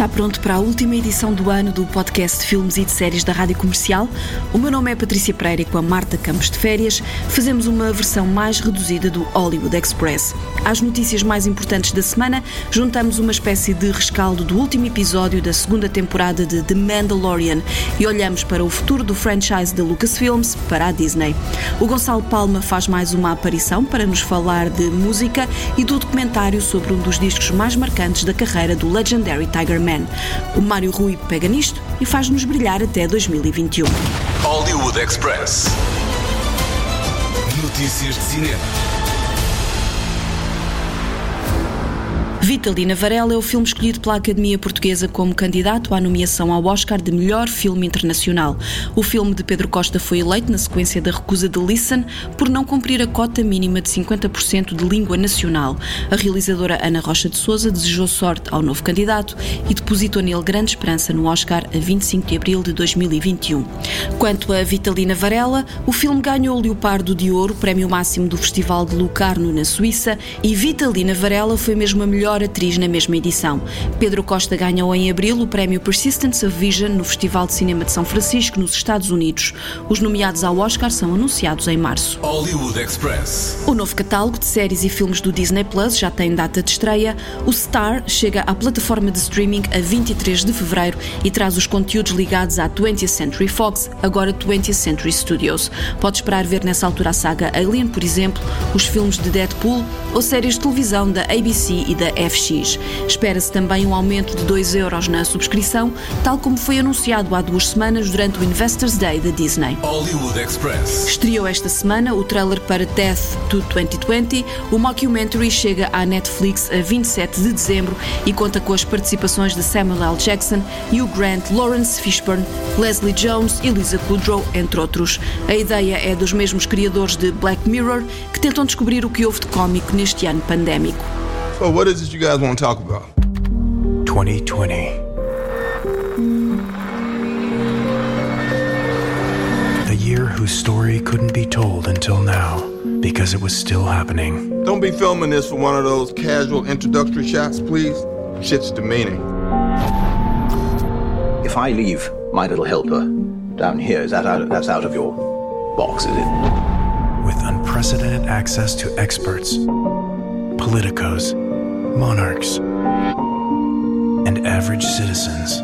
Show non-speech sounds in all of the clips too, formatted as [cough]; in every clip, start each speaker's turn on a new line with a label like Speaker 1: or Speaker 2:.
Speaker 1: Está pronto para a última edição do ano do podcast de filmes e de séries da Rádio Comercial? O meu nome é Patrícia Pereira e com a Marta Campos de Férias fazemos uma versão mais reduzida do Hollywood Express. Às notícias mais importantes da semana, juntamos uma espécie de rescaldo do último episódio da segunda temporada de The Mandalorian e olhamos para o futuro do franchise da Lucasfilms para a Disney. O Gonçalo Palma faz mais uma aparição para nos falar de música e do documentário sobre um dos discos mais marcantes da carreira do Legendary Tiger Man. O Mário Rui pega nisto e faz-nos brilhar até 2021.
Speaker 2: Hollywood Express. Notícias de cinema.
Speaker 1: Vitalina Varela é o filme escolhido pela Academia Portuguesa como candidato à nomeação ao Oscar de melhor filme internacional. O filme de Pedro Costa foi eleito na sequência da recusa de Listen por não cumprir a cota mínima de 50% de língua nacional. A realizadora Ana Rocha de Souza desejou sorte ao novo candidato e depositou nele grande esperança no Oscar a 25 de abril de 2021. Quanto a Vitalina Varela, o filme ganhou o Leopardo de Ouro, prémio máximo do Festival de Lucarno na Suíça, e Vitalina Varela foi mesmo a melhor atriz na mesma edição. Pedro Costa ganhou em abril o prémio Persistence of Vision no Festival de Cinema de São Francisco, nos Estados Unidos. Os nomeados ao Oscar são anunciados em março.
Speaker 2: Hollywood Express.
Speaker 1: O novo catálogo de séries e filmes do Disney Plus já tem data de estreia. O Star chega à plataforma de streaming a 23 de fevereiro e traz os conteúdos ligados à 20th Century Fox, agora 20th Century Studios. Pode esperar ver nessa altura a saga Alien, por exemplo, os filmes de Deadpool ou séries de televisão da ABC e da FX. Espera-se também um aumento de 2 euros na subscrição, tal como foi anunciado há duas semanas durante o Investors Day da Disney.
Speaker 2: Hollywood Express.
Speaker 1: Estreou esta semana o trailer para Death to 2020. O mockumentary chega à Netflix a 27 de dezembro e conta com as participações de Samuel L. Jackson, Hugh Grant, Lawrence Fishburne, Leslie Jones e Lisa Kudrow, entre outros. A ideia é dos mesmos criadores de Black Mirror, que tentam descobrir o que houve de cómico neste ano pandémico.
Speaker 3: So what is it you guys want to talk about?
Speaker 4: 2020. A year whose story couldn't be told until now because it was still happening.
Speaker 3: Don't be filming this for one of those casual introductory shots, please. Shit's demeaning.
Speaker 5: If I leave my little helper down here, is that out, that's out of your box, is it?
Speaker 4: With unprecedented access to experts, politicos, monarchs, and average citizens.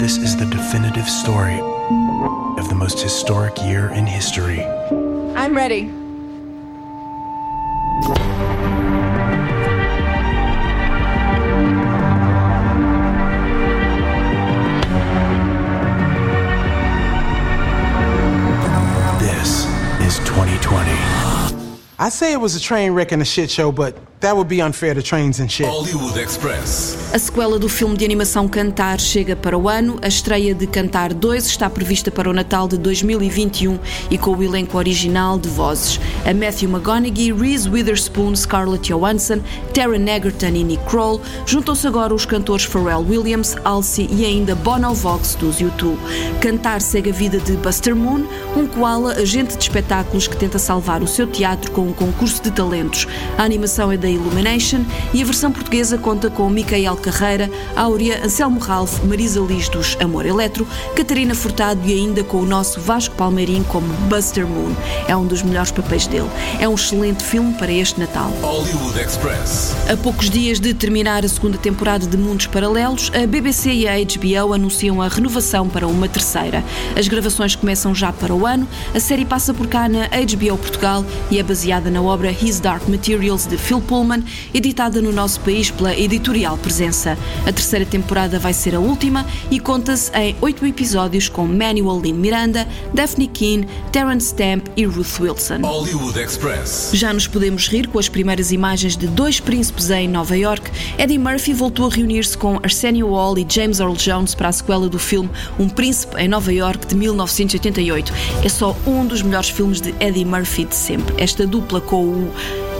Speaker 4: This is the definitive story of the most historic year in history.
Speaker 6: I'm ready.
Speaker 4: This is 2020.
Speaker 7: I say it was a train wreck and a shit show, but that would be unfair to trains and shit.
Speaker 2: Hollywood Express.
Speaker 1: A sequela do filme de animação Cantar chega para o ano. A estreia de Cantar 2 está prevista para o Natal de 2021 e com o elenco original de vozes. A Matthew McConaughey, Reese Witherspoon, Scarlett Johansson, Taron Egerton e Nick Kroll. Juntam-se agora os cantores Pharrell Williams, Halsey e ainda Bono Vox dos YouTube. Cantar segue a vida de Buster Moon, um koala agente de espetáculos que tenta salvar o seu teatro com um concurso de talentos. A animação é da Illumination e a versão portuguesa conta com Micael Carreira, Áurea, Anselmo Ralph, Marisa Liz dos Amor Eletro, Catarina Furtado e ainda com o nosso Vasco Palmeirim como Buster Moon. É um dos melhores papéis dele. É um excelente filme para este Natal.
Speaker 2: Hollywood Express.
Speaker 1: A poucos dias de terminar a segunda temporada de Mundos Paralelos, a BBC e a HBO anunciam a renovação para uma terceira. As gravações começam já para o ano, a série passa por cá na HBO Portugal e é baseada na obra His Dark Materials de Phil Pullman, editada no nosso país pela editorial Presença. A terceira temporada vai ser a última e conta-se em oito episódios com Manuel Lynn Miranda, Daphne Keane, Terence Stamp e Ruth Wilson.
Speaker 2: Hollywood Express.
Speaker 1: Já nos podemos rir com as primeiras imagens de dois príncipes em Nova York. Eddie Murphy voltou a reunir-se com Arsenio Hall e James Earl Jones para a sequela do filme Um Príncipe em Nova York de 1988. É só um dos melhores filmes de Eddie Murphy de sempre. Esta dupla com o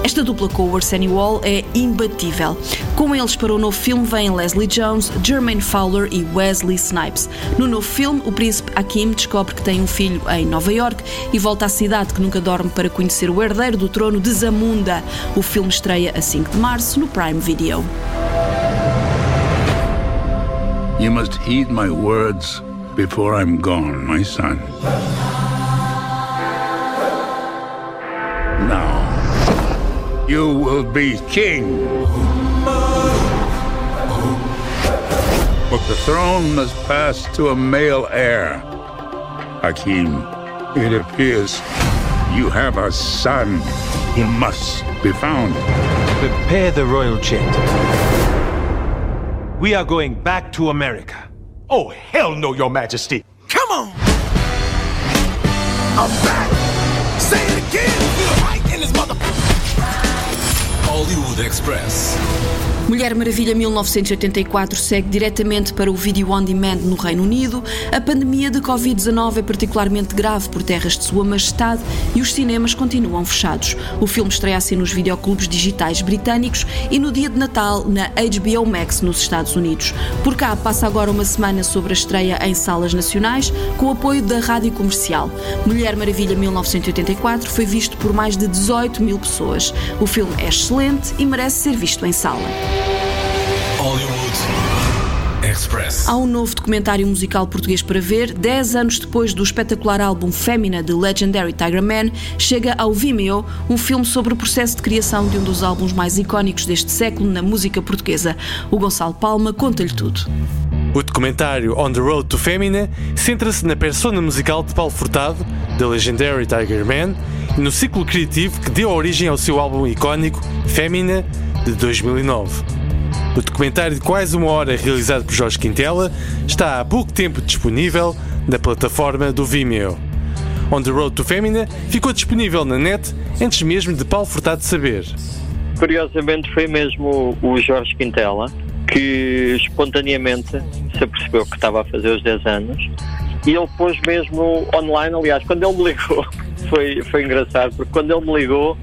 Speaker 1: Esta dupla com o Arsenio Hall é imbatível. Com eles para o novo filme vêm Leslie Jones, Jermaine Fowler e Wesley Snipes. No novo filme, o príncipe Hakim descobre que tem um filho em Nova York e volta à cidade que nunca dorme para conhecer o herdeiro do trono de Zamunda. O filme estreia a 5 de março no Prime Video.
Speaker 6: You must heed my words before I'm gone, my son. You will be king. But the throne must pass to a male heir. Hakim, it appears you have a son He must be found.
Speaker 8: Prepare the royal jet. We are going back to America.
Speaker 9: Oh, hell no, Your Majesty.
Speaker 10: Come on! I'm
Speaker 2: Express.
Speaker 1: Mulher Maravilha 1984 segue diretamente para o vídeo on demand no Reino Unido. A pandemia de Covid-19 é particularmente grave por terras de Sua Majestade e os cinemas continuam fechados. O filme estreia-se nos videoclubes digitais britânicos e no dia de Natal na HBO Max nos Estados Unidos. Por cá passa agora uma semana sobre a estreia em salas nacionais com o apoio da Rádio Comercial. Mulher Maravilha 1984 foi visto por mais de 18 mil pessoas. O filme é excelente e merece ser visto em sala.
Speaker 2: Express.
Speaker 1: Há um novo documentário musical português para ver. Dez anos depois do espetacular álbum Fémina de Legendary Tiger Man, chega ao Vimeo um filme sobre o processo de criação de um dos álbuns mais icónicos deste século na música portuguesa. O Gonçalo Palma conta-lhe tudo.
Speaker 11: O documentário On the Road to Femina centra-se na persona musical de Paulo Furtado, da Legendary Tiger Man, e no ciclo criativo que deu origem ao seu álbum icónico Fémina, de 2009. O documentário de quase uma hora realizado por Jorge Quintela está há pouco tempo disponível na plataforma do Vimeo. On the Road to Femina ficou disponível na net antes mesmo de Paulo Furtado saber.
Speaker 12: Curiosamente foi mesmo o Jorge Quintela que espontaneamente se apercebeu que estava a fazer os 10 anos e ele pôs mesmo online, aliás, quando ele me ligou, [laughs] foi, foi engraçado, porque quando ele me ligou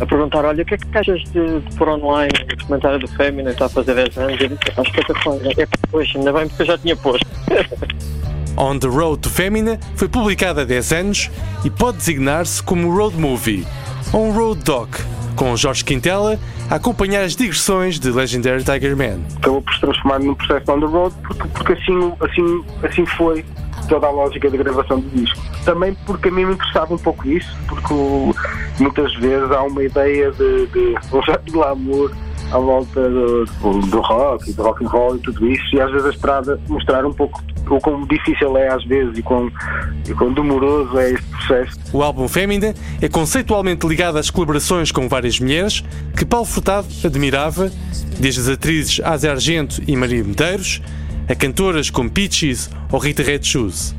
Speaker 12: a perguntar, olha, o que é que achas de, de pôr online o documentário do Fémina, está a fazer 10 anos, acho que é, é pois, ainda bem porque eu já tinha posto. [laughs]
Speaker 11: On the Road to Femina foi publicado há 10 anos e pode designar-se como road movie ou um road doc, com Jorge Quintela a acompanhar as digressões de Legendary Tiger Man.
Speaker 13: Acabou por se transformar num processo on the road porque, porque assim, assim, assim foi toda a lógica da gravação do disco. Também porque a mim me interessava um pouco isso, porque muitas vezes há uma ideia de, de um certo glamour à volta do, do rock e do rock and roll e tudo isso, e às vezes a estrada mostrar um pouco o quão difícil é às vezes e quão, e quão demoroso é
Speaker 11: O álbum Fémina é conceitualmente ligado às colaborações com várias mulheres que Paulo Furtado admirava, desde as atrizes Ásia Argento e Maria Medeiros, a cantoras como Peaches ou Rita Red Shoes.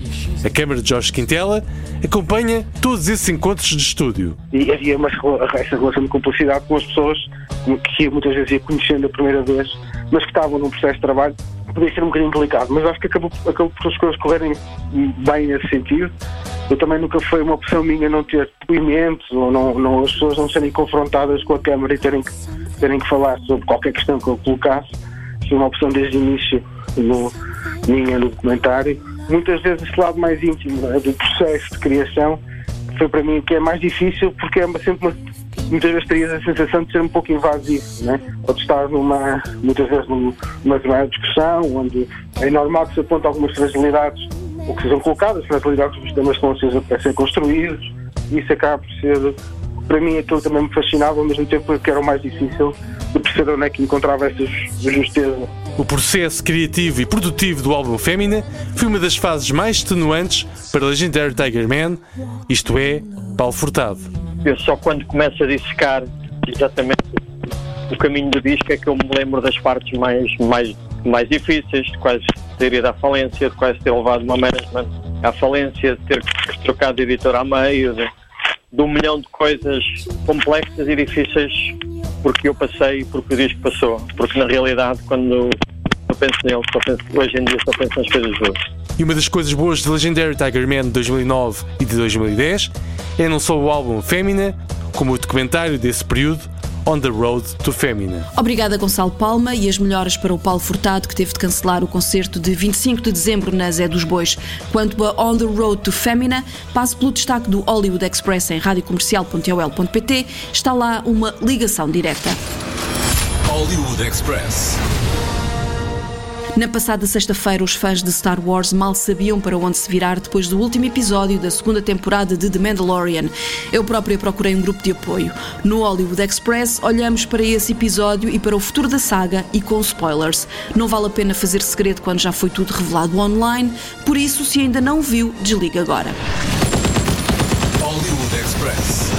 Speaker 11: A Câmara de Jorge Quintela acompanha todos esses encontros de estúdio.
Speaker 13: E havia uma, essa relação de cumplicidade com as pessoas que muitas vezes ia conhecendo a primeira vez, mas que estavam num processo de trabalho podia ser um bocadinho delicado, mas acho que acabou, acabou por as coisas correrem bem nesse sentido. Eu também nunca foi uma opção minha não ter depoimentos ou não, não, as pessoas não serem confrontadas com a Câmara e terem que, terem que falar sobre qualquer questão que eu colocasse. Foi uma opção desde o início no, minha no documentário. Muitas vezes esse lado mais íntimo né, do processo de criação foi para mim que é mais difícil porque é sempre uma, muitas vezes terias a sensação de ser um pouco invasivo, né? Pode estar numa, muitas vezes numa determinada discussão onde é normal que se aponte algumas fragilidades ou que sejam colocadas, fragilidades dos sistemas que estão a ser construídos e isso acaba por ser, para mim aquilo também me fascinava ao mesmo tempo que era o mais difícil de perceber onde é que encontrava essa justeza.
Speaker 11: O processo criativo e produtivo do álbum Fémina foi uma das fases mais extenuantes para Legendary Tiger Man, isto é, Paulo Furtado.
Speaker 12: Eu só quando começo a dissecar exatamente o caminho do disco é que eu me lembro das partes mais, mais, mais difíceis, de quase ter ido à falência, de quase ter levado uma management à falência, de ter trocado de editor a meio, de, de um milhão de coisas complexas e difíceis porque eu passei e porque o disco passou. Porque na realidade, quando eu penso nele, só penso, hoje em dia só penso nas coisas boas.
Speaker 11: E uma das coisas boas de Legendary Tiger Man de 2009 e de 2010 é não só o álbum Fémina, como o documentário desse período, On the Road to Femina.
Speaker 1: Obrigada, Gonçalo Palma, e as melhoras para o Paulo Furtado, que teve de cancelar o concerto de 25 de dezembro na Zé dos Bois. Quanto a On the Road to Femina, passo pelo destaque do Hollywood Express em radiocomercial.ol.pt. Está lá uma ligação direta.
Speaker 2: Hollywood Express.
Speaker 1: Na passada sexta-feira, os fãs de Star Wars mal sabiam para onde se virar depois do último episódio da segunda temporada de The Mandalorian. Eu própria procurei um grupo de apoio. No Hollywood Express, olhamos para esse episódio e para o futuro da saga e com spoilers. Não vale a pena fazer segredo quando já foi tudo revelado online, por isso, se ainda não viu, desliga agora.
Speaker 2: Hollywood Express.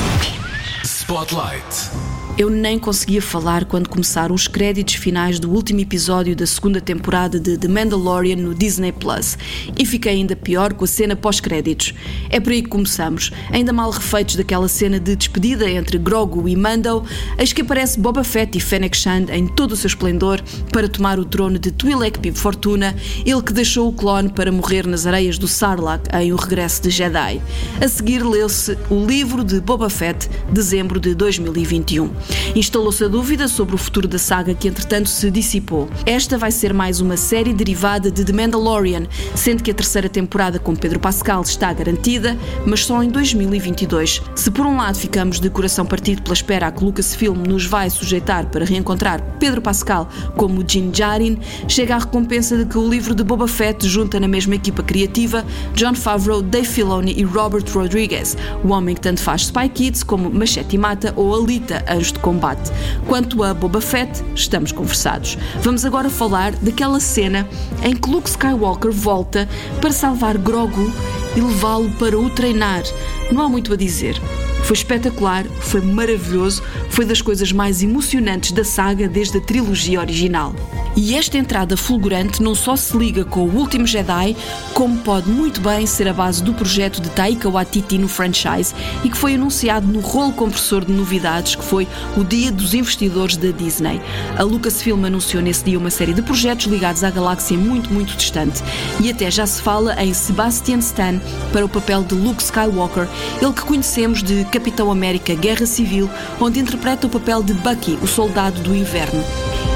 Speaker 2: Spotlight.
Speaker 1: Eu nem conseguia falar quando começaram os créditos finais do último episódio da segunda temporada de The Mandalorian no Disney Plus. E fiquei ainda pior com a cena pós-créditos. É por aí que começamos. Ainda mal refeitos daquela cena de despedida entre Grogu e Mando, eis que aparece Boba Fett e Fennec Shand em todo o seu esplendor para tomar o trono de Twi'lek Pib Fortuna, ele que deixou o clone para morrer nas areias do Sarlacc em O Regresso de Jedi. A seguir leu-se o livro de Boba Fett, dezembro de 2021. Instalou-se a dúvida sobre o futuro da saga que entretanto se dissipou. Esta vai ser mais uma série derivada de The Mandalorian, sendo que a terceira temporada com Pedro Pascal está garantida, mas só em 2022. Se por um lado ficamos de coração partido pela espera que Lucasfilm nos vai sujeitar para reencontrar Pedro Pascal como Jin Djarin, chega a recompensa de que o livro de Boba Fett junta na mesma equipa criativa John Favreau, Dave Filoni e Robert Rodriguez, o homem que tanto faz Spy Kids como Machete Mata ou Alita, de Combate. Quanto a Boba Fett, estamos conversados. Vamos agora falar daquela cena em que Luke Skywalker volta para salvar Grogu e levá-lo para o treinar. Não há muito a dizer. Foi espetacular, foi maravilhoso, foi das coisas mais emocionantes da saga desde a trilogia original. E esta entrada fulgurante não só se liga com o último Jedi, como pode muito bem ser a base do projeto de Taika Waititi no franchise e que foi anunciado no rolo compressor de novidades que foi o Dia dos Investidores da Disney. A Lucasfilm anunciou nesse dia uma série de projetos ligados à galáxia muito, muito distante e até já se fala em Sebastian Stan para o papel de Luke Skywalker, ele que conhecemos de Capitão América Guerra Civil, onde interpreta o papel de Bucky, o soldado do inverno.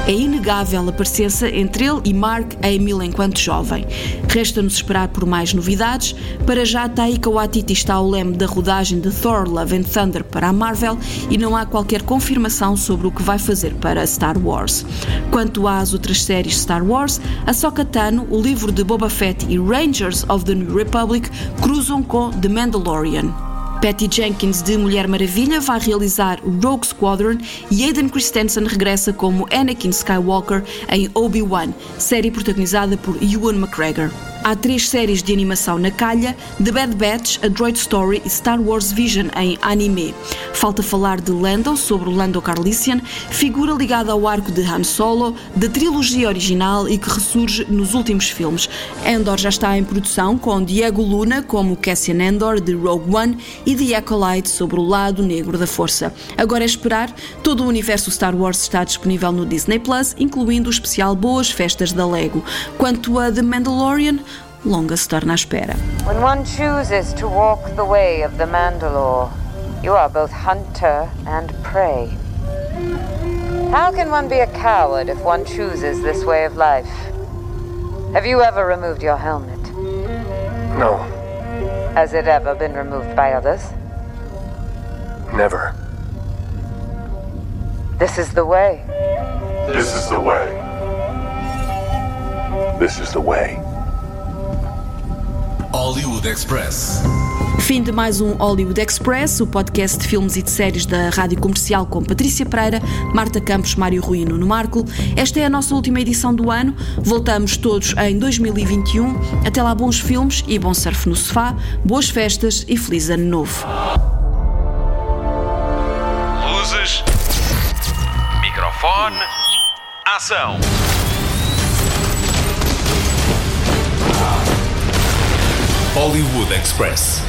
Speaker 1: É inegável a parecença entre ele e Mark Hamill enquanto jovem. Resta-nos esperar por mais novidades. Para já, Taika Waititi está ao leme da rodagem de Thor Love and Thunder para a Marvel e não há qualquer confirmação sobre o que vai fazer para Star Wars. Quanto às outras séries Star Wars, Ahsoka Tano, o livro de Boba Fett e Rangers of the New Republic cruzam com The Mandalorian. Patty Jenkins de Mulher Maravilha vai realizar Rogue Squadron e Aiden Christensen regressa como Anakin Skywalker em Obi-Wan, série protagonizada por Ewan McGregor. Há três séries de animação na calha: The Bad Batch, A Droid Story e Star Wars Vision em anime. Falta falar de Lando, sobre o Lando Carlisian, figura ligada ao arco de Han Solo, da trilogia original e que ressurge nos últimos filmes. Endor já está em produção, com Diego Luna como Cassian Endor de Rogue One e The Acolyte sobre o lado negro da força. Agora é esperar, todo o universo Star Wars está disponível no Disney Plus, incluindo o especial Boas Festas da Lego. Quanto a The Mandalorian, longa se torna à espera.
Speaker 14: When one chooses to walk the way of the Mandalore, you are both hunter and prey. How can one be a coward if one chooses this way of life? Have you ever removed your helmet?
Speaker 4: No,
Speaker 14: Has it ever been removed by others?
Speaker 4: never.
Speaker 14: This is the way.
Speaker 15: This is the way. This is the way.
Speaker 2: Hollywood Express.
Speaker 1: Fim de mais um Hollywood Express, o podcast de filmes e de séries da Rádio Comercial com Patrícia Pereira, Marta Campos, Mário Rui e Nuno Marco. Esta é a nossa última edição do ano. Voltamos todos em 2021. Até lá, bons filmes e bom surf no sofá, boas festas e feliz ano novo.
Speaker 16: Luzes. Microfone. Ação.
Speaker 2: Hollywood Express.